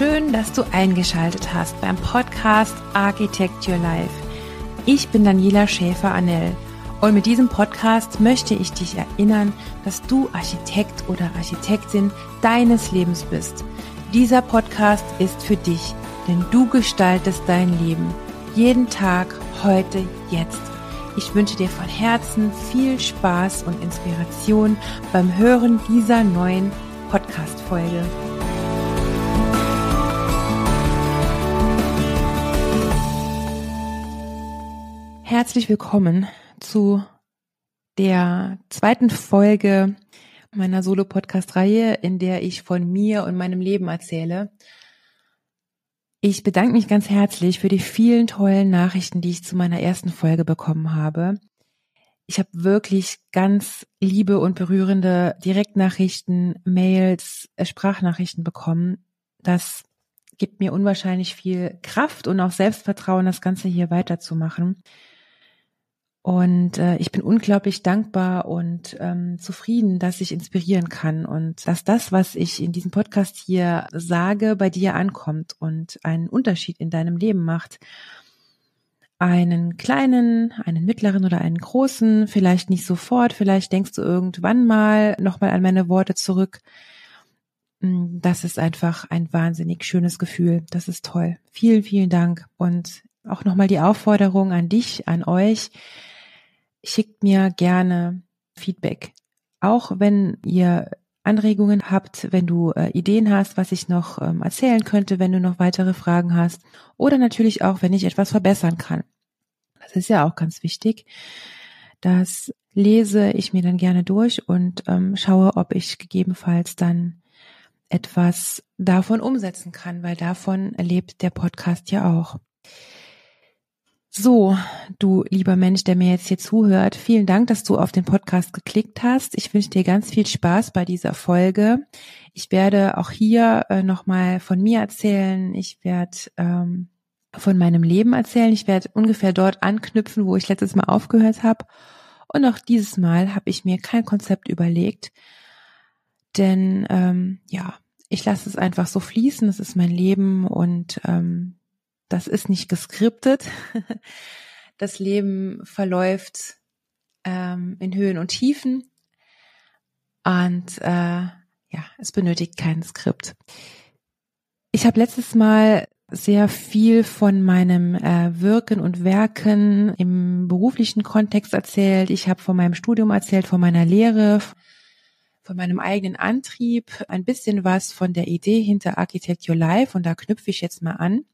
Schön, dass du eingeschaltet hast beim Podcast Architect Your Life. Ich bin Daniela Schäfer-Annell und mit diesem Podcast möchte ich dich erinnern, dass du Architekt oder Architektin deines Lebens bist. Dieser Podcast ist für dich, denn du gestaltest dein Leben. Jeden Tag, heute, jetzt. Ich wünsche dir von Herzen viel Spaß und Inspiration beim Hören dieser neuen Podcast-Folge. Herzlich willkommen zu der zweiten Folge meiner Solo-Podcast-Reihe, in der ich von mir und meinem Leben erzähle. Ich bedanke mich ganz herzlich für die vielen tollen Nachrichten, die ich zu meiner ersten Folge bekommen habe. Ich habe wirklich ganz liebe und berührende Direktnachrichten, Mails, äh, Sprachnachrichten bekommen. Das gibt mir unwahrscheinlich viel Kraft und auch Selbstvertrauen, das Ganze hier weiterzumachen. Und äh, ich bin unglaublich dankbar und ähm, zufrieden, dass ich inspirieren kann und dass das, was ich in diesem Podcast hier sage, bei dir ankommt und einen Unterschied in deinem Leben macht. Einen kleinen, einen mittleren oder einen großen, vielleicht nicht sofort, vielleicht denkst du irgendwann mal nochmal an meine Worte zurück. Hm, das ist einfach ein wahnsinnig schönes Gefühl. Das ist toll. Vielen, vielen Dank. Und auch nochmal die Aufforderung an dich, an euch, schickt mir gerne Feedback. Auch wenn ihr Anregungen habt, wenn du äh, Ideen hast, was ich noch ähm, erzählen könnte, wenn du noch weitere Fragen hast oder natürlich auch, wenn ich etwas verbessern kann. Das ist ja auch ganz wichtig. Das lese ich mir dann gerne durch und ähm, schaue, ob ich gegebenenfalls dann etwas davon umsetzen kann, weil davon lebt der Podcast ja auch. So, du lieber Mensch, der mir jetzt hier zuhört, vielen Dank, dass du auf den Podcast geklickt hast. Ich wünsche dir ganz viel Spaß bei dieser Folge. Ich werde auch hier äh, nochmal von mir erzählen. Ich werde ähm, von meinem Leben erzählen. Ich werde ungefähr dort anknüpfen, wo ich letztes Mal aufgehört habe. Und auch dieses Mal habe ich mir kein Konzept überlegt. Denn ähm, ja, ich lasse es einfach so fließen. Es ist mein Leben und ähm, das ist nicht geskriptet. Das Leben verläuft ähm, in Höhen und Tiefen und äh, ja, es benötigt kein Skript. Ich habe letztes Mal sehr viel von meinem äh, Wirken und Werken im beruflichen Kontext erzählt. Ich habe von meinem Studium erzählt, von meiner Lehre, von meinem eigenen Antrieb, ein bisschen was von der Idee hinter Architecture Life und da knüpfe ich jetzt mal an.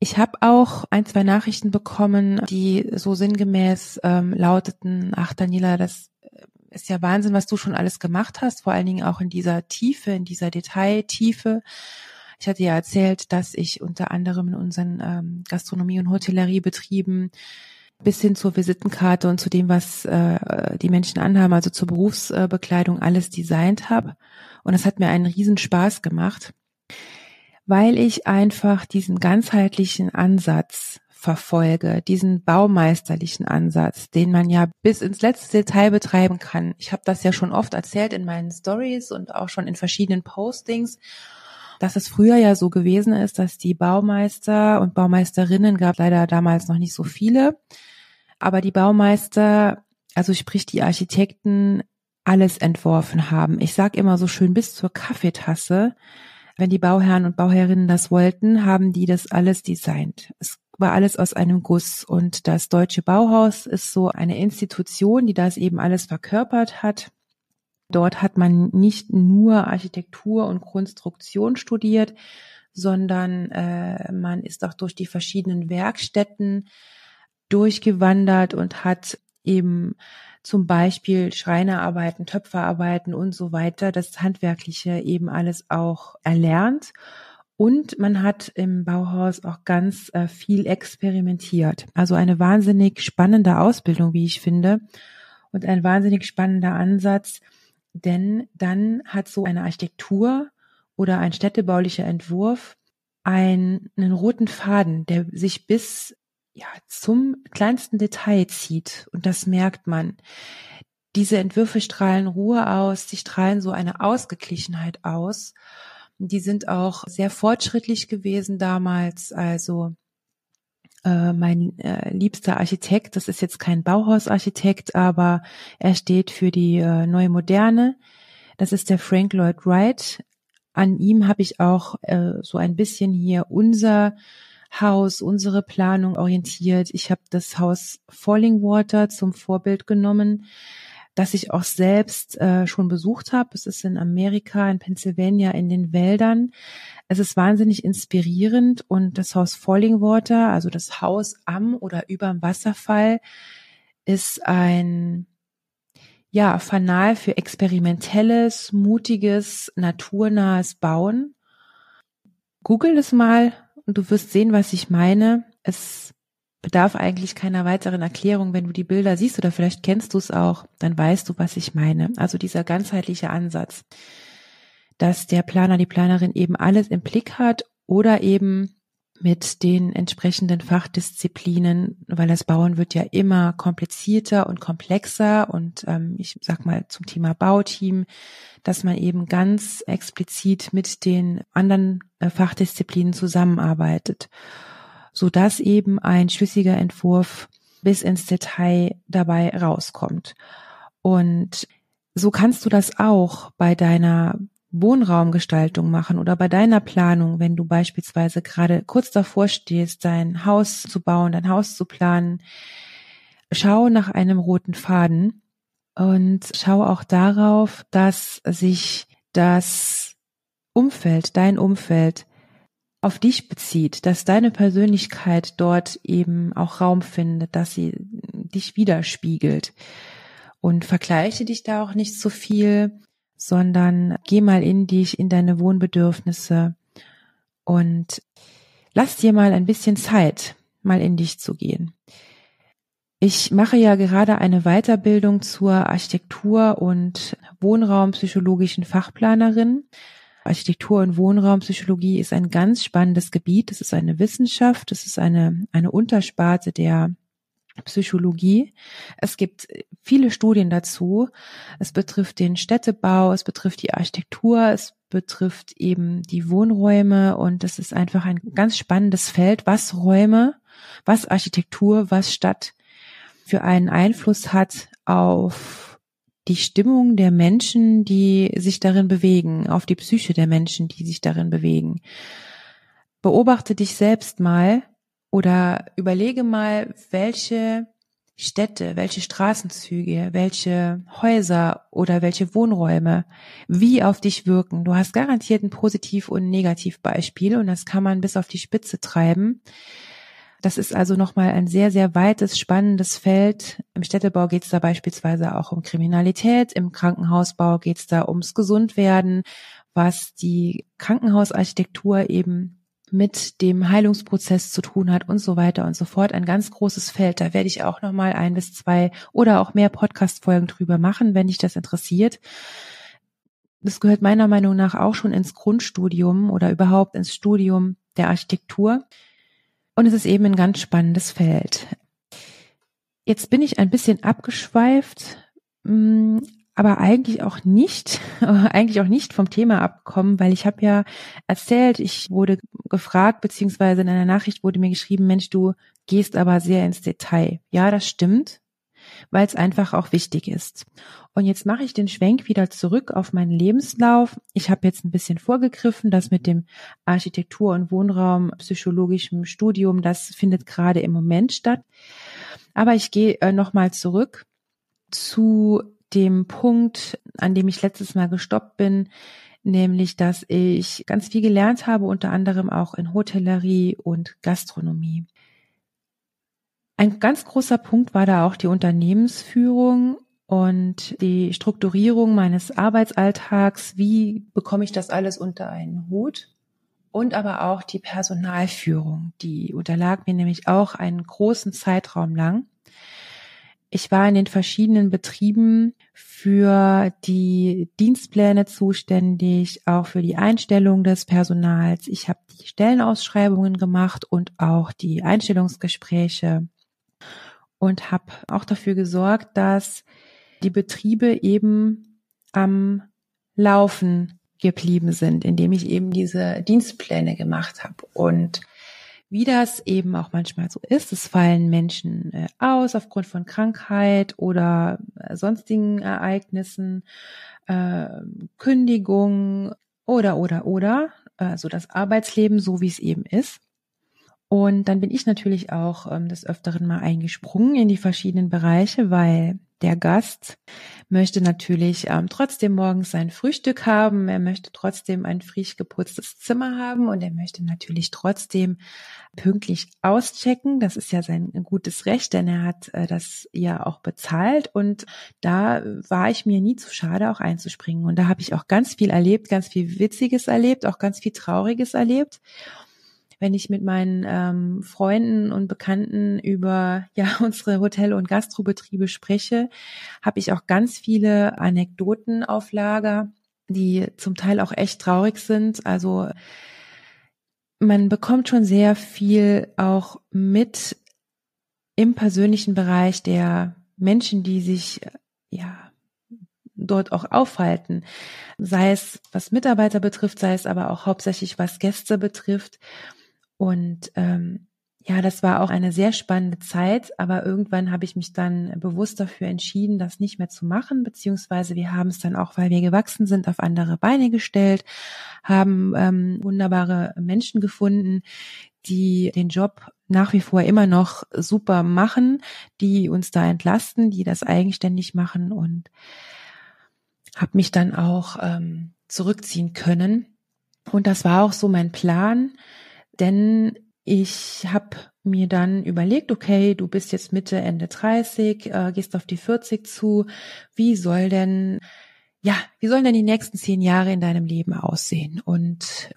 Ich habe auch ein, zwei Nachrichten bekommen, die so sinngemäß ähm, lauteten, ach Daniela, das äh, ist ja Wahnsinn, was du schon alles gemacht hast, vor allen Dingen auch in dieser Tiefe, in dieser Detailtiefe. Ich hatte ja erzählt, dass ich unter anderem in unseren ähm, Gastronomie- und Hotelleriebetrieben bis hin zur Visitenkarte und zu dem, was äh, die Menschen anhaben, also zur Berufsbekleidung, alles designt habe. Und es hat mir einen riesen Spaß gemacht weil ich einfach diesen ganzheitlichen Ansatz verfolge, diesen baumeisterlichen Ansatz, den man ja bis ins letzte Detail betreiben kann. Ich habe das ja schon oft erzählt in meinen Stories und auch schon in verschiedenen Postings, dass es früher ja so gewesen ist, dass die Baumeister und Baumeisterinnen gab leider damals noch nicht so viele, aber die Baumeister, also sprich die Architekten, alles entworfen haben. Ich sag immer so schön bis zur Kaffeetasse wenn die Bauherren und Bauherrinnen das wollten, haben die das alles designt. Es war alles aus einem Guss und das Deutsche Bauhaus ist so eine Institution, die das eben alles verkörpert hat. Dort hat man nicht nur Architektur und Konstruktion studiert, sondern äh, man ist auch durch die verschiedenen Werkstätten durchgewandert und hat eben zum Beispiel Schreinerarbeiten, Töpferarbeiten und so weiter, das Handwerkliche eben alles auch erlernt. Und man hat im Bauhaus auch ganz äh, viel experimentiert. Also eine wahnsinnig spannende Ausbildung, wie ich finde. Und ein wahnsinnig spannender Ansatz, denn dann hat so eine Architektur oder ein städtebaulicher Entwurf einen, einen roten Faden, der sich bis ja, zum kleinsten Detail zieht. Und das merkt man. Diese Entwürfe strahlen Ruhe aus, sie strahlen so eine Ausgeglichenheit aus. Die sind auch sehr fortschrittlich gewesen damals. Also äh, mein äh, liebster Architekt, das ist jetzt kein Bauhausarchitekt, aber er steht für die äh, neue Moderne. Das ist der Frank Lloyd Wright. An ihm habe ich auch äh, so ein bisschen hier unser Haus, unsere Planung orientiert. Ich habe das Haus Falling Water zum Vorbild genommen, das ich auch selbst äh, schon besucht habe. Es ist in Amerika, in Pennsylvania, in den Wäldern. Es ist wahnsinnig inspirierend und das Haus Falling Water, also das Haus am oder überm Wasserfall, ist ein ja, Fanal für experimentelles, mutiges, naturnahes Bauen. Google es mal du wirst sehen, was ich meine. Es bedarf eigentlich keiner weiteren Erklärung. Wenn du die Bilder siehst oder vielleicht kennst du es auch, dann weißt du, was ich meine. Also dieser ganzheitliche Ansatz, dass der Planer, die Planerin eben alles im Blick hat oder eben mit den entsprechenden Fachdisziplinen, weil das Bauen wird ja immer komplizierter und komplexer und ähm, ich sag mal zum Thema Bauteam, dass man eben ganz explizit mit den anderen äh, Fachdisziplinen zusammenarbeitet, so dass eben ein schlüssiger Entwurf bis ins Detail dabei rauskommt. Und so kannst du das auch bei deiner Wohnraumgestaltung machen oder bei deiner Planung, wenn du beispielsweise gerade kurz davor stehst, dein Haus zu bauen, dein Haus zu planen, schau nach einem roten Faden und schau auch darauf, dass sich das Umfeld, dein Umfeld auf dich bezieht, dass deine Persönlichkeit dort eben auch Raum findet, dass sie dich widerspiegelt. Und vergleiche dich da auch nicht so viel, sondern geh mal in dich, in deine Wohnbedürfnisse und lass dir mal ein bisschen Zeit, mal in dich zu gehen. Ich mache ja gerade eine Weiterbildung zur Architektur- und Wohnraumpsychologischen Fachplanerin. Architektur- und Wohnraumpsychologie ist ein ganz spannendes Gebiet. Es ist eine Wissenschaft, es ist eine, eine Untersparte der Psychologie. Es gibt viele Studien dazu. Es betrifft den Städtebau, es betrifft die Architektur, es betrifft eben die Wohnräume und es ist einfach ein ganz spannendes Feld, was Räume, was Architektur, was Stadt für einen Einfluss hat auf die Stimmung der Menschen, die sich darin bewegen, auf die Psyche der Menschen, die sich darin bewegen. Beobachte dich selbst mal, oder überlege mal, welche Städte, welche Straßenzüge, welche Häuser oder welche Wohnräume wie auf dich wirken. Du hast garantiert ein Positiv- und Negativbeispiel und das kann man bis auf die Spitze treiben. Das ist also nochmal ein sehr, sehr weites, spannendes Feld. Im Städtebau geht es da beispielsweise auch um Kriminalität, im Krankenhausbau geht es da ums Gesundwerden, was die Krankenhausarchitektur eben mit dem Heilungsprozess zu tun hat und so weiter und so fort. Ein ganz großes Feld. Da werde ich auch noch mal ein bis zwei oder auch mehr Podcast-Folgen drüber machen, wenn dich das interessiert. Das gehört meiner Meinung nach auch schon ins Grundstudium oder überhaupt ins Studium der Architektur. Und es ist eben ein ganz spannendes Feld. Jetzt bin ich ein bisschen abgeschweift, mm, aber eigentlich auch nicht, eigentlich auch nicht vom Thema abkommen, weil ich habe ja erzählt, ich wurde gefragt, beziehungsweise in einer Nachricht wurde mir geschrieben, Mensch, du gehst aber sehr ins Detail. Ja, das stimmt, weil es einfach auch wichtig ist. Und jetzt mache ich den Schwenk wieder zurück auf meinen Lebenslauf. Ich habe jetzt ein bisschen vorgegriffen, das mit dem Architektur- und Wohnraum psychologischen Studium, das findet gerade im Moment statt. Aber ich gehe äh, nochmal zurück zu dem Punkt, an dem ich letztes Mal gestoppt bin, nämlich dass ich ganz viel gelernt habe, unter anderem auch in Hotellerie und Gastronomie. Ein ganz großer Punkt war da auch die Unternehmensführung und die Strukturierung meines Arbeitsalltags. Wie bekomme ich das alles unter einen Hut? Und aber auch die Personalführung, die unterlag mir nämlich auch einen großen Zeitraum lang. Ich war in den verschiedenen Betrieben für die Dienstpläne zuständig, auch für die Einstellung des Personals. Ich habe die Stellenausschreibungen gemacht und auch die Einstellungsgespräche und habe auch dafür gesorgt, dass die Betriebe eben am Laufen geblieben sind, indem ich eben diese Dienstpläne gemacht habe. Und wie das eben auch manchmal so ist, es fallen Menschen äh, aus aufgrund von Krankheit oder äh, sonstigen Ereignissen, äh, Kündigung oder, oder, oder, also das Arbeitsleben so, wie es eben ist. Und dann bin ich natürlich auch ähm, des Öfteren mal eingesprungen in die verschiedenen Bereiche, weil der Gast möchte natürlich ähm, trotzdem morgens sein Frühstück haben, er möchte trotzdem ein frisch geputztes Zimmer haben und er möchte natürlich trotzdem pünktlich auschecken. Das ist ja sein gutes Recht, denn er hat äh, das ja auch bezahlt und da war ich mir nie zu schade, auch einzuspringen. Und da habe ich auch ganz viel erlebt, ganz viel Witziges erlebt, auch ganz viel Trauriges erlebt wenn ich mit meinen ähm, Freunden und Bekannten über ja unsere Hotel- und Gastrobetriebe spreche, habe ich auch ganz viele Anekdoten auf Lager, die zum Teil auch echt traurig sind. Also man bekommt schon sehr viel auch mit im persönlichen Bereich der Menschen, die sich ja dort auch aufhalten, sei es was Mitarbeiter betrifft, sei es aber auch hauptsächlich was Gäste betrifft. Und ähm, ja, das war auch eine sehr spannende Zeit, aber irgendwann habe ich mich dann bewusst dafür entschieden, das nicht mehr zu machen, beziehungsweise wir haben es dann auch, weil wir gewachsen sind, auf andere Beine gestellt, haben ähm, wunderbare Menschen gefunden, die den Job nach wie vor immer noch super machen, die uns da entlasten, die das eigenständig machen und habe mich dann auch ähm, zurückziehen können. Und das war auch so mein Plan, denn ich habe mir dann überlegt, okay, du bist jetzt Mitte, Ende 30, äh, gehst auf die 40 zu. Wie soll denn, ja, wie sollen denn die nächsten zehn Jahre in deinem Leben aussehen? Und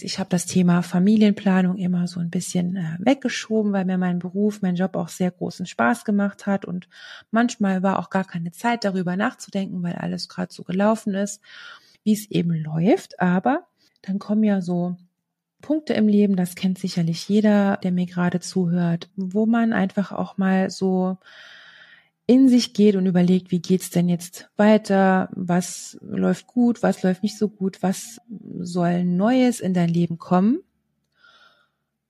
ich habe das Thema Familienplanung immer so ein bisschen äh, weggeschoben, weil mir mein Beruf, mein Job auch sehr großen Spaß gemacht hat und manchmal war auch gar keine Zeit darüber nachzudenken, weil alles gerade so gelaufen ist, wie es eben läuft. Aber dann kommen ja so Punkte im Leben, das kennt sicherlich jeder, der mir gerade zuhört, wo man einfach auch mal so in sich geht und überlegt, wie geht's denn jetzt weiter? Was läuft gut? Was läuft nicht so gut? Was soll Neues in dein Leben kommen?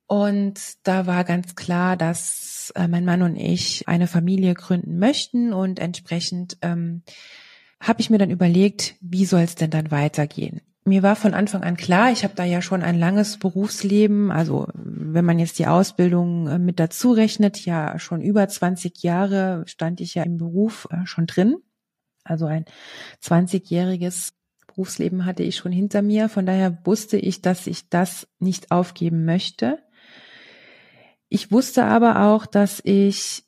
Und da war ganz klar, dass äh, mein Mann und ich eine Familie gründen möchten und entsprechend ähm, habe ich mir dann überlegt, wie soll es denn dann weitergehen? Mir war von Anfang an klar, ich habe da ja schon ein langes Berufsleben, also wenn man jetzt die Ausbildung äh, mit dazu rechnet, ja schon über 20 Jahre stand ich ja im Beruf äh, schon drin. Also ein 20-jähriges Berufsleben hatte ich schon hinter mir. Von daher wusste ich, dass ich das nicht aufgeben möchte. Ich wusste aber auch, dass ich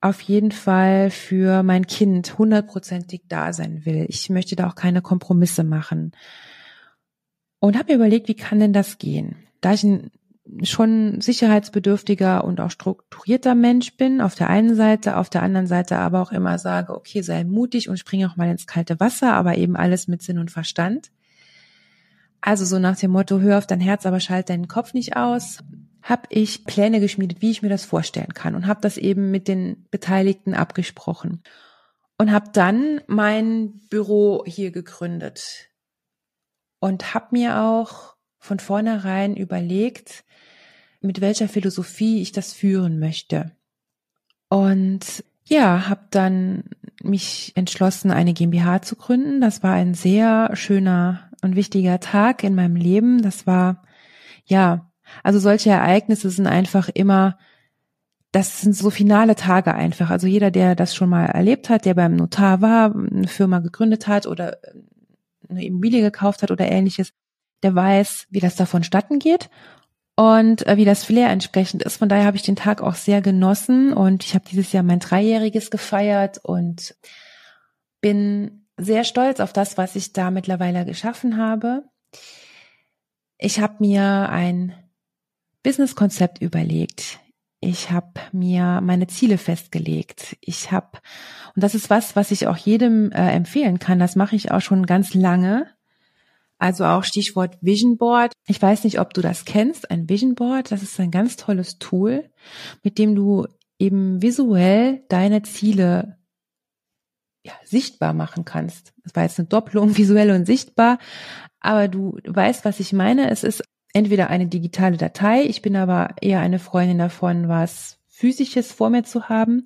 auf jeden Fall für mein Kind hundertprozentig da sein will. Ich möchte da auch keine Kompromisse machen und habe mir überlegt, wie kann denn das gehen? Da ich ein schon sicherheitsbedürftiger und auch strukturierter Mensch bin, auf der einen Seite, auf der anderen Seite aber auch immer sage, okay, sei mutig und spring auch mal ins kalte Wasser, aber eben alles mit Sinn und Verstand. Also so nach dem Motto, hör auf dein Herz, aber schalt deinen Kopf nicht aus, habe ich Pläne geschmiedet, wie ich mir das vorstellen kann und habe das eben mit den Beteiligten abgesprochen und habe dann mein Büro hier gegründet und habe mir auch von vornherein überlegt, mit welcher Philosophie ich das führen möchte. Und ja, habe dann mich entschlossen, eine GmbH zu gründen. Das war ein sehr schöner und wichtiger Tag in meinem Leben. Das war, ja, also solche Ereignisse sind einfach immer, das sind so finale Tage einfach. Also jeder, der das schon mal erlebt hat, der beim Notar war, eine Firma gegründet hat oder eine Immobilie gekauft hat oder ähnliches, der weiß, wie das da vonstatten geht und äh, wie das Flair entsprechend ist. Von daher habe ich den Tag auch sehr genossen und ich habe dieses Jahr mein Dreijähriges gefeiert und bin sehr stolz auf das, was ich da mittlerweile geschaffen habe. Ich habe mir ein Businesskonzept überlegt. Ich habe mir meine Ziele festgelegt. Ich habe, und das ist was, was ich auch jedem äh, empfehlen kann, das mache ich auch schon ganz lange. Also auch Stichwort Vision Board. Ich weiß nicht, ob du das kennst, ein Vision Board. Das ist ein ganz tolles Tool, mit dem du eben visuell deine Ziele ja, sichtbar machen kannst. Das war jetzt eine Doppelung, visuell und sichtbar, aber du weißt, was ich meine. Es ist entweder eine digitale Datei, ich bin aber eher eine Freundin davon, was physisches vor mir zu haben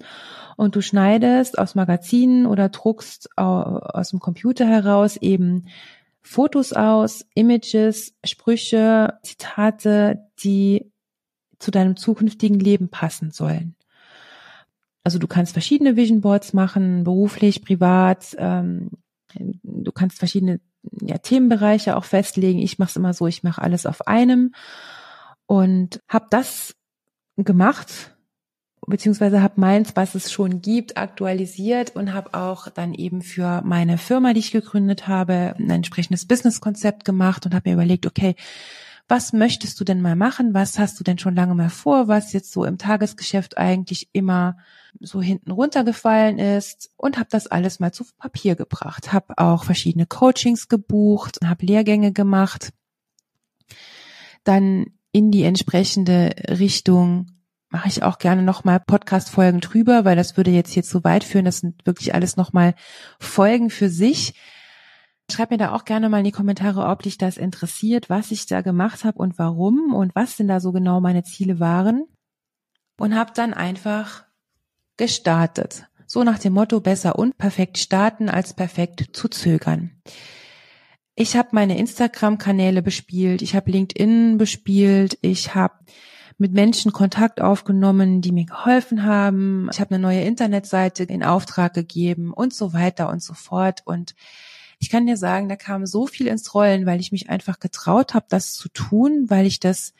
und du schneidest aus Magazinen oder druckst aus dem Computer heraus eben Fotos aus, Images, Sprüche, Zitate, die zu deinem zukünftigen Leben passen sollen. Also du kannst verschiedene Vision Boards machen, beruflich, privat. Ähm, du kannst verschiedene ja, Themenbereiche auch festlegen. Ich mache es immer so, ich mache alles auf einem und habe das gemacht beziehungsweise habe meins, was es schon gibt, aktualisiert und habe auch dann eben für meine Firma, die ich gegründet habe, ein entsprechendes Businesskonzept gemacht und habe mir überlegt, okay, was möchtest du denn mal machen? Was hast du denn schon lange mal vor? Was jetzt so im Tagesgeschäft eigentlich immer so hinten runtergefallen ist und habe das alles mal zu Papier gebracht. Habe auch verschiedene Coachings gebucht, habe Lehrgänge gemacht, dann in die entsprechende Richtung mache ich auch gerne nochmal Podcast-Folgen drüber, weil das würde jetzt hier zu weit führen. Das sind wirklich alles nochmal Folgen für sich. Schreib mir da auch gerne mal in die Kommentare, ob dich das interessiert, was ich da gemacht habe und warum und was denn da so genau meine Ziele waren. Und habe dann einfach gestartet. So nach dem Motto, besser unperfekt starten als perfekt zu zögern. Ich habe meine Instagram-Kanäle bespielt, ich habe LinkedIn bespielt, ich habe mit Menschen Kontakt aufgenommen, die mir geholfen haben. Ich habe eine neue Internetseite in Auftrag gegeben und so weiter und so fort. Und ich kann dir sagen, da kam so viel ins Rollen, weil ich mich einfach getraut habe, das zu tun, weil ich das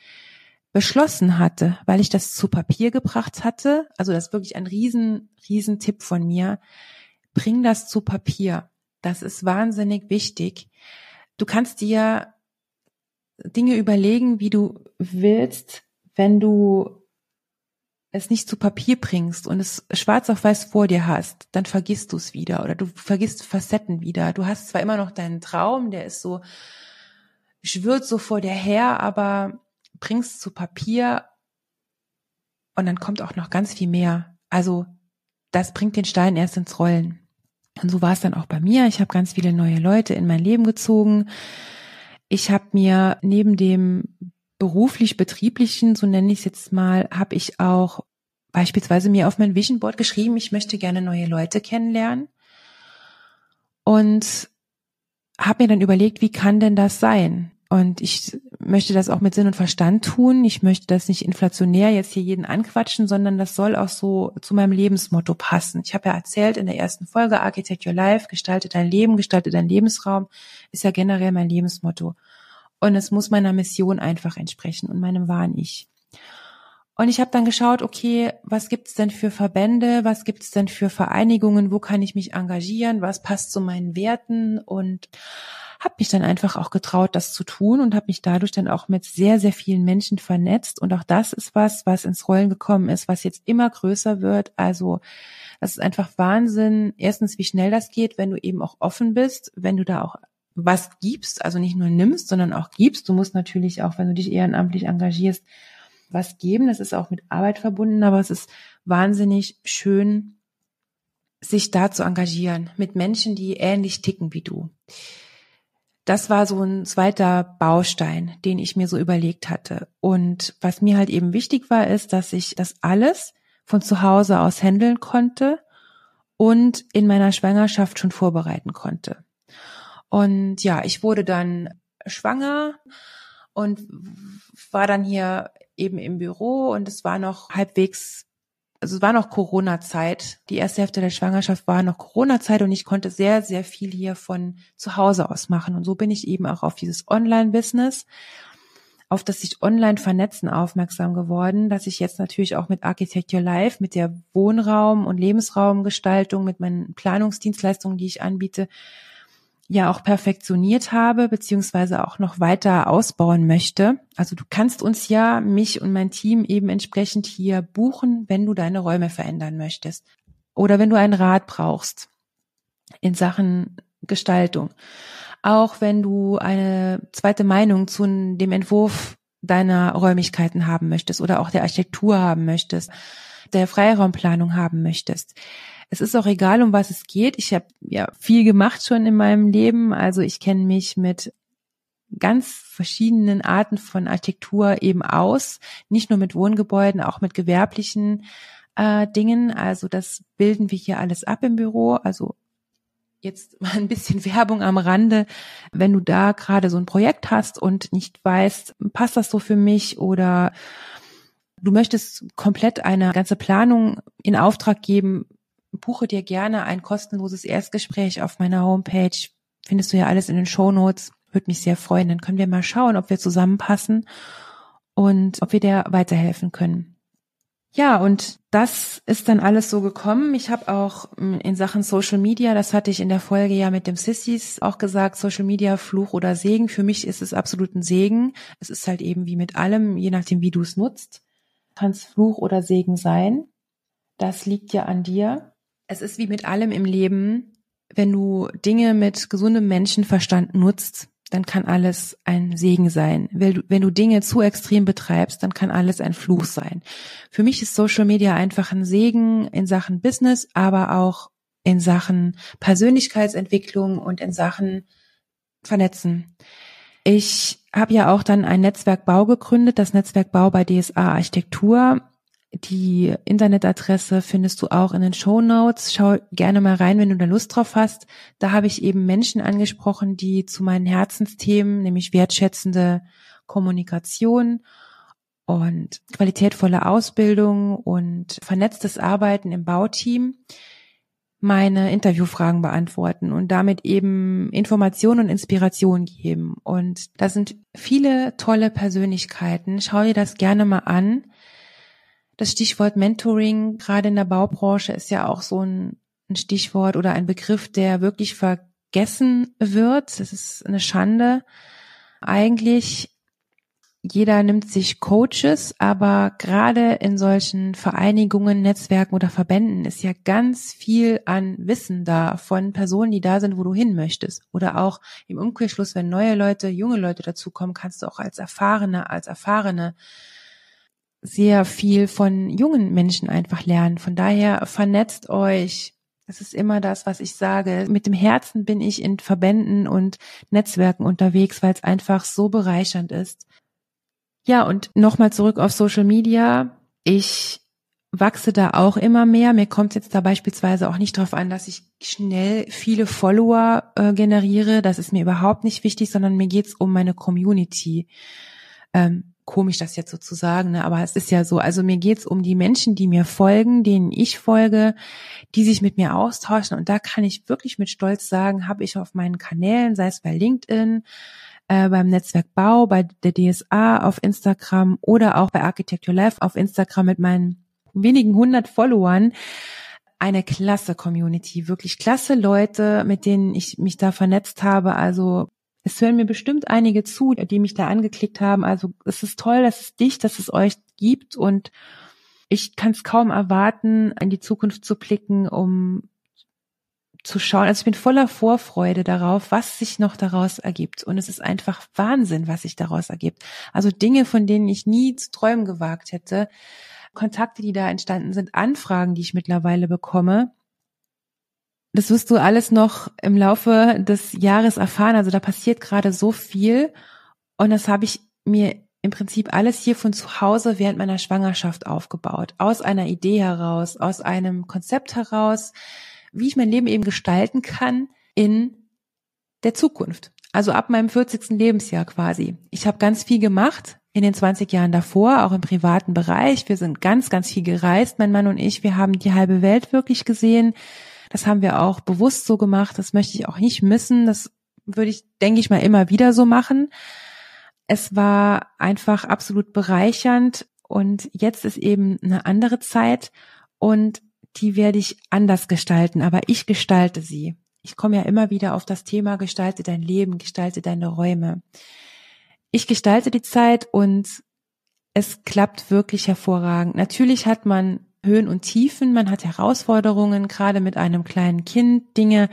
beschlossen hatte, weil ich das zu Papier gebracht hatte. Also das ist wirklich ein riesen, riesen Tipp von mir. Bring das zu Papier. Das ist wahnsinnig wichtig. Du kannst dir Dinge überlegen, wie du willst, wenn du es nicht zu Papier bringst und es schwarz auf weiß vor dir hast, dann vergisst du es wieder oder du vergisst Facetten wieder. Du hast zwar immer noch deinen Traum, der ist so, schwirrt so vor dir her, aber bringst zu Papier und dann kommt auch noch ganz viel mehr. Also das bringt den Stein erst ins Rollen. Und so war es dann auch bei mir. Ich habe ganz viele neue Leute in mein Leben gezogen. Ich habe mir neben dem beruflich-betrieblichen, so nenne ich es jetzt mal, habe ich auch beispielsweise mir auf mein Vision Board geschrieben, ich möchte gerne neue Leute kennenlernen. Und habe mir dann überlegt, wie kann denn das sein? Und ich möchte das auch mit Sinn und Verstand tun. Ich möchte das nicht inflationär jetzt hier jeden anquatschen, sondern das soll auch so zu meinem Lebensmotto passen. Ich habe ja erzählt in der ersten Folge, Architect Your Life, gestalte dein Leben, gestalte dein Lebensraum, ist ja generell mein Lebensmotto. Und es muss meiner Mission einfach entsprechen und meinem wahren Ich. Und ich habe dann geschaut, okay, was gibt's denn für Verbände, was gibt's denn für Vereinigungen, wo kann ich mich engagieren, was passt zu meinen Werten und habe mich dann einfach auch getraut, das zu tun und habe mich dadurch dann auch mit sehr, sehr vielen Menschen vernetzt. Und auch das ist was, was ins Rollen gekommen ist, was jetzt immer größer wird. Also das ist einfach Wahnsinn. Erstens, wie schnell das geht, wenn du eben auch offen bist, wenn du da auch was gibst, also nicht nur nimmst, sondern auch gibst. Du musst natürlich auch, wenn du dich ehrenamtlich engagierst, was geben. Das ist auch mit Arbeit verbunden, aber es ist wahnsinnig schön, sich da zu engagieren mit Menschen, die ähnlich ticken wie du. Das war so ein zweiter Baustein, den ich mir so überlegt hatte. Und was mir halt eben wichtig war, ist, dass ich das alles von zu Hause aus handeln konnte und in meiner Schwangerschaft schon vorbereiten konnte. Und ja, ich wurde dann schwanger und war dann hier eben im Büro und es war noch halbwegs, also es war noch Corona-Zeit. Die erste Hälfte der Schwangerschaft war noch Corona-Zeit und ich konnte sehr, sehr viel hier von zu Hause aus machen. Und so bin ich eben auch auf dieses Online-Business, auf das sich online vernetzen aufmerksam geworden, dass ich jetzt natürlich auch mit Architecture Live, mit der Wohnraum- und Lebensraumgestaltung, mit meinen Planungsdienstleistungen, die ich anbiete, ja auch perfektioniert habe, beziehungsweise auch noch weiter ausbauen möchte. Also du kannst uns ja, mich und mein Team eben entsprechend hier buchen, wenn du deine Räume verändern möchtest. Oder wenn du einen Rat brauchst in Sachen Gestaltung. Auch wenn du eine zweite Meinung zu dem Entwurf deiner Räumlichkeiten haben möchtest oder auch der Architektur haben möchtest, der Freiraumplanung haben möchtest Es ist auch egal, um was es geht. Ich habe ja viel gemacht schon in meinem Leben. Also ich kenne mich mit ganz verschiedenen Arten von Architektur eben aus. Nicht nur mit Wohngebäuden, auch mit gewerblichen äh, Dingen. Also das bilden wir hier alles ab im Büro. Also jetzt mal ein bisschen Werbung am Rande. Wenn du da gerade so ein Projekt hast und nicht weißt, passt das so für mich oder du möchtest komplett eine ganze Planung in Auftrag geben, buche dir gerne ein kostenloses Erstgespräch auf meiner Homepage. Findest du ja alles in den Show Notes. Würde mich sehr freuen. Dann können wir mal schauen, ob wir zusammenpassen und ob wir dir weiterhelfen können. Ja, und das ist dann alles so gekommen. Ich habe auch hm, in Sachen Social Media, das hatte ich in der Folge ja mit dem Sissys auch gesagt, Social Media Fluch oder Segen. Für mich ist es absolut ein Segen. Es ist halt eben wie mit allem, je nachdem, wie du es nutzt, kann es Fluch oder Segen sein. Das liegt ja an dir. Es ist wie mit allem im Leben, wenn du Dinge mit gesundem Menschenverstand nutzt, dann kann alles ein Segen sein. Wenn du, Dinge zu extrem betreibst, dann kann alles ein Fluch sein. Für mich ist Social Media einfach ein Segen in Sachen Business, aber auch in Sachen Persönlichkeitsentwicklung und in Sachen Vernetzen. Ich habe ja auch dann ein Netzwerk Bau gegründet, das Netzwerk Bau bei DSA Architektur. Die Internetadresse findest du auch in den Show Notes. Schau gerne mal rein, wenn du da Lust drauf hast. Da habe ich eben Menschen angesprochen, die zu meinen Herzensthemen, nämlich wertschätzende Kommunikation und qualitätvolle Ausbildung und vernetztes Arbeiten im Bauteam meine Interviewfragen beantworten und damit eben Informationen und Inspiration geben. Und da sind viele tolle Persönlichkeiten. Schau dir das gerne mal an. Das Stichwort Mentoring, gerade in der Baubranche, ist ja auch so ein, ein Stichwort oder ein Begriff, der wirklich vergessen wird. Das ist eine Schande. Eigentlich jeder nimmt sich Coaches, aber gerade in solchen Vereinigungen, Netzwerken oder Verbänden ist ja ganz viel an Wissen da von Personen, die da sind, wo du hin möchtest. Oder auch im Umkehrschluss, wenn neue Leute, junge Leute dazukommen, kannst du auch als Erfahrene, als Erfahrene sehr viel von jungen Menschen einfach lernen. Von daher vernetzt euch. Das ist immer das, was ich sage. Mit dem Herzen bin ich in Verbänden und Netzwerken unterwegs, weil es einfach so bereichernd ist. Ja, und nochmal zurück auf Social Media. Ich wachse da auch immer mehr. Mir kommt jetzt da beispielsweise auch nicht darauf an, dass ich schnell viele Follower äh, generiere. Das ist mir überhaupt nicht wichtig, sondern mir geht's um meine Community. Ähm, komisch, das jetzt so zu sagen, ne? aber es ist ja so. Also mir geht's um die Menschen, die mir folgen, denen ich folge, die sich mit mir austauschen. Und da kann ich wirklich mit Stolz sagen, habe ich auf meinen Kanälen, sei es bei LinkedIn, äh, beim Netzwerk Bau, bei der DSA auf Instagram oder auch bei Architecture Life auf Instagram mit meinen wenigen hundert Followern, eine klasse Community, wirklich klasse Leute, mit denen ich mich da vernetzt habe. Also es hören mir bestimmt einige zu, die mich da angeklickt haben. Also es ist toll, dass es dich, dass es euch gibt und ich kann es kaum erwarten, in die Zukunft zu blicken, um zu schauen. Also ich bin voller Vorfreude darauf, was sich noch daraus ergibt. Und es ist einfach Wahnsinn, was sich daraus ergibt. Also Dinge, von denen ich nie zu träumen gewagt hätte. Kontakte, die da entstanden sind, Anfragen, die ich mittlerweile bekomme. Das wirst du alles noch im Laufe des Jahres erfahren. Also da passiert gerade so viel. Und das habe ich mir im Prinzip alles hier von zu Hause während meiner Schwangerschaft aufgebaut. Aus einer Idee heraus, aus einem Konzept heraus, wie ich mein Leben eben gestalten kann in der Zukunft. Also ab meinem 40. Lebensjahr quasi. Ich habe ganz viel gemacht in den 20 Jahren davor, auch im privaten Bereich. Wir sind ganz, ganz viel gereist, mein Mann und ich. Wir haben die halbe Welt wirklich gesehen. Das haben wir auch bewusst so gemacht. Das möchte ich auch nicht missen. Das würde ich, denke ich mal, immer wieder so machen. Es war einfach absolut bereichernd und jetzt ist eben eine andere Zeit und die werde ich anders gestalten, aber ich gestalte sie. Ich komme ja immer wieder auf das Thema, gestalte dein Leben, gestalte deine Räume. Ich gestalte die Zeit und es klappt wirklich hervorragend. Natürlich hat man Höhen und Tiefen, man hat Herausforderungen, gerade mit einem kleinen Kind, Dinge,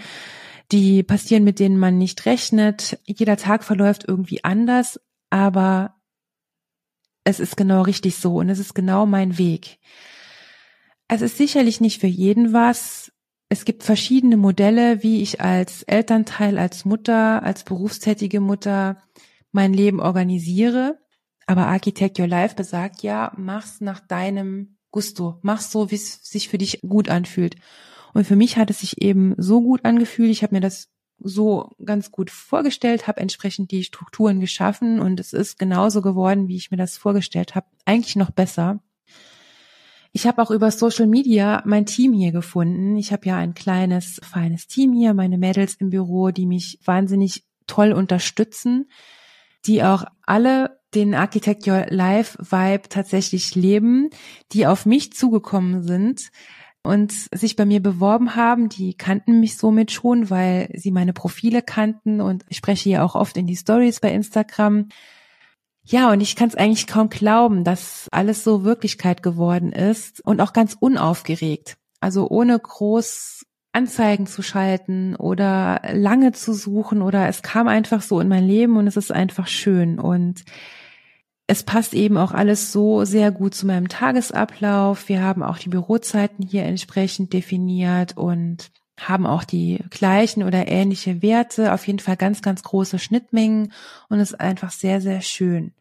die passieren, mit denen man nicht rechnet. Jeder Tag verläuft irgendwie anders, aber es ist genau richtig so und es ist genau mein Weg. Es ist sicherlich nicht für jeden was. Es gibt verschiedene Modelle, wie ich als Elternteil, als Mutter, als berufstätige Mutter mein Leben organisiere. Aber Architect Your Life besagt ja, mach's nach deinem Gusto. Mach's so, wie es sich für dich gut anfühlt. Und für mich hat es sich eben so gut angefühlt. Ich habe mir das so ganz gut vorgestellt, habe entsprechend die Strukturen geschaffen und es ist genauso geworden, wie ich mir das vorgestellt habe. Eigentlich noch besser. Ich habe auch über Social Media mein Team hier gefunden. Ich habe ja ein kleines, feines Team hier, meine Mädels im Büro, die mich wahnsinnig toll unterstützen, die auch alle den Architecture Life Vibe tatsächlich leben, die auf mich zugekommen sind und sich bei mir beworben haben. Die kannten mich somit schon, weil sie meine Profile kannten und ich spreche ja auch oft in die Stories bei Instagram. Ja, und ich kann es eigentlich kaum glauben, dass alles so Wirklichkeit geworden ist und auch ganz unaufgeregt. Also ohne groß Anzeigen zu schalten oder lange zu suchen oder es kam einfach so in mein Leben und es ist einfach schön und es passt eben auch alles so sehr gut zu meinem Tagesablauf. Wir haben auch die Bürozeiten hier entsprechend definiert und haben auch die gleichen oder ähnliche Werte, auf jeden Fall ganz, ganz große Schnittmengen und ist einfach sehr, sehr schön.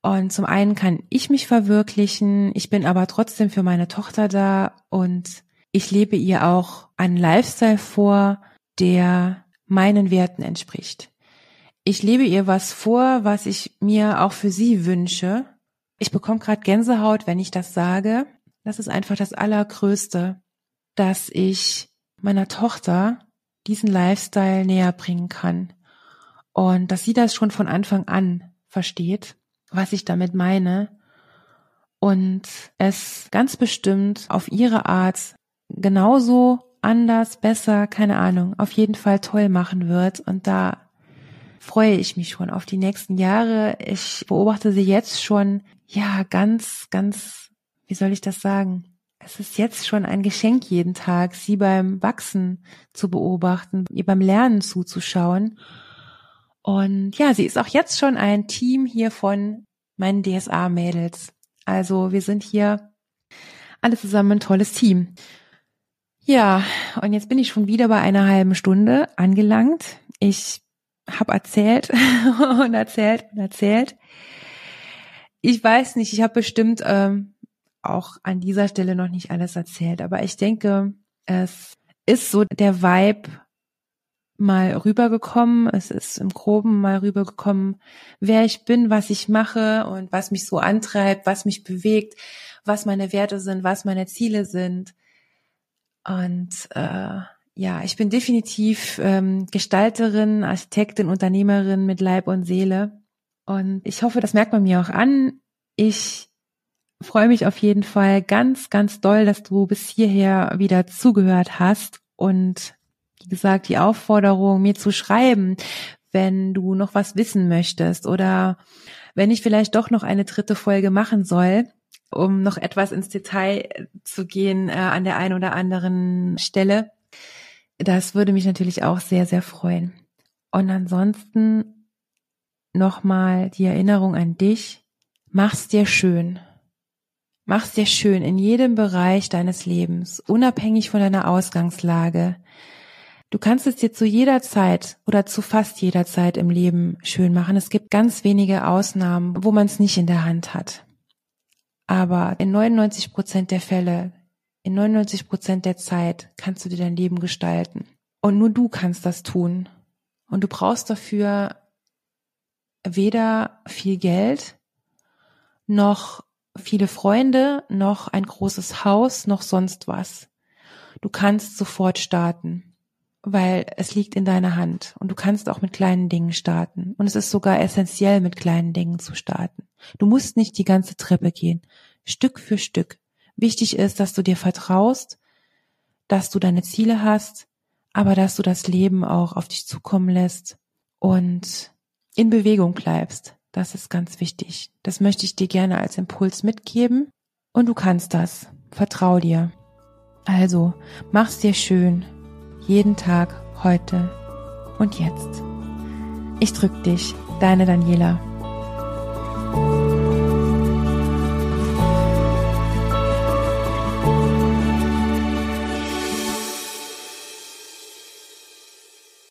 Und zum einen kann ich mich verwirklichen, ich bin aber trotzdem für meine Tochter da und ich lebe ihr auch einen Lifestyle vor, der meinen Werten entspricht. Ich lebe ihr was vor, was ich mir auch für sie wünsche. Ich bekomme gerade Gänsehaut, wenn ich das sage. Das ist einfach das Allergrößte, dass ich meiner Tochter diesen Lifestyle näher bringen kann. Und dass sie das schon von Anfang an versteht, was ich damit meine. Und es ganz bestimmt auf ihre Art genauso anders, besser, keine Ahnung, auf jeden Fall toll machen wird. Und da freue ich mich schon auf die nächsten Jahre. Ich beobachte sie jetzt schon, ja, ganz, ganz, wie soll ich das sagen? Es ist jetzt schon ein Geschenk jeden Tag, sie beim Wachsen zu beobachten, ihr beim Lernen zuzuschauen. Und ja, sie ist auch jetzt schon ein Team hier von meinen DSA-Mädels. Also wir sind hier alle zusammen ein tolles Team. Ja, und jetzt bin ich schon wieder bei einer halben Stunde angelangt. Ich habe erzählt und erzählt und erzählt. Ich weiß nicht, ich habe bestimmt ähm, auch an dieser Stelle noch nicht alles erzählt, aber ich denke, es ist so der Vibe mal rübergekommen. Es ist im Groben mal rübergekommen, wer ich bin, was ich mache und was mich so antreibt, was mich bewegt, was meine Werte sind, was meine Ziele sind. Und äh, ja, ich bin definitiv ähm, Gestalterin, Architektin, Unternehmerin mit Leib und Seele. Und ich hoffe, das merkt man mir auch an. Ich freue mich auf jeden Fall ganz, ganz doll, dass du bis hierher wieder zugehört hast und wie gesagt, die Aufforderung, mir zu schreiben, wenn du noch was wissen möchtest oder wenn ich vielleicht doch noch eine dritte Folge machen soll, um noch etwas ins Detail zu gehen äh, an der einen oder anderen Stelle. Das würde mich natürlich auch sehr, sehr freuen. Und ansonsten nochmal die Erinnerung an dich. Mach's dir schön. Mach's dir schön in jedem Bereich deines Lebens, unabhängig von deiner Ausgangslage. Du kannst es dir zu jeder Zeit oder zu fast jeder Zeit im Leben schön machen. Es gibt ganz wenige Ausnahmen, wo man es nicht in der Hand hat. Aber in 99 Prozent der Fälle, in 99 Prozent der Zeit kannst du dir dein Leben gestalten. Und nur du kannst das tun. Und du brauchst dafür weder viel Geld noch viele Freunde, noch ein großes Haus, noch sonst was. Du kannst sofort starten, weil es liegt in deiner Hand und du kannst auch mit kleinen Dingen starten. Und es ist sogar essentiell, mit kleinen Dingen zu starten. Du musst nicht die ganze Treppe gehen, Stück für Stück. Wichtig ist, dass du dir vertraust, dass du deine Ziele hast, aber dass du das Leben auch auf dich zukommen lässt und in Bewegung bleibst. Das ist ganz wichtig. Das möchte ich dir gerne als Impuls mitgeben. Und du kannst das. Vertrau dir. Also, mach's dir schön. Jeden Tag, heute und jetzt. Ich drück dich, deine Daniela.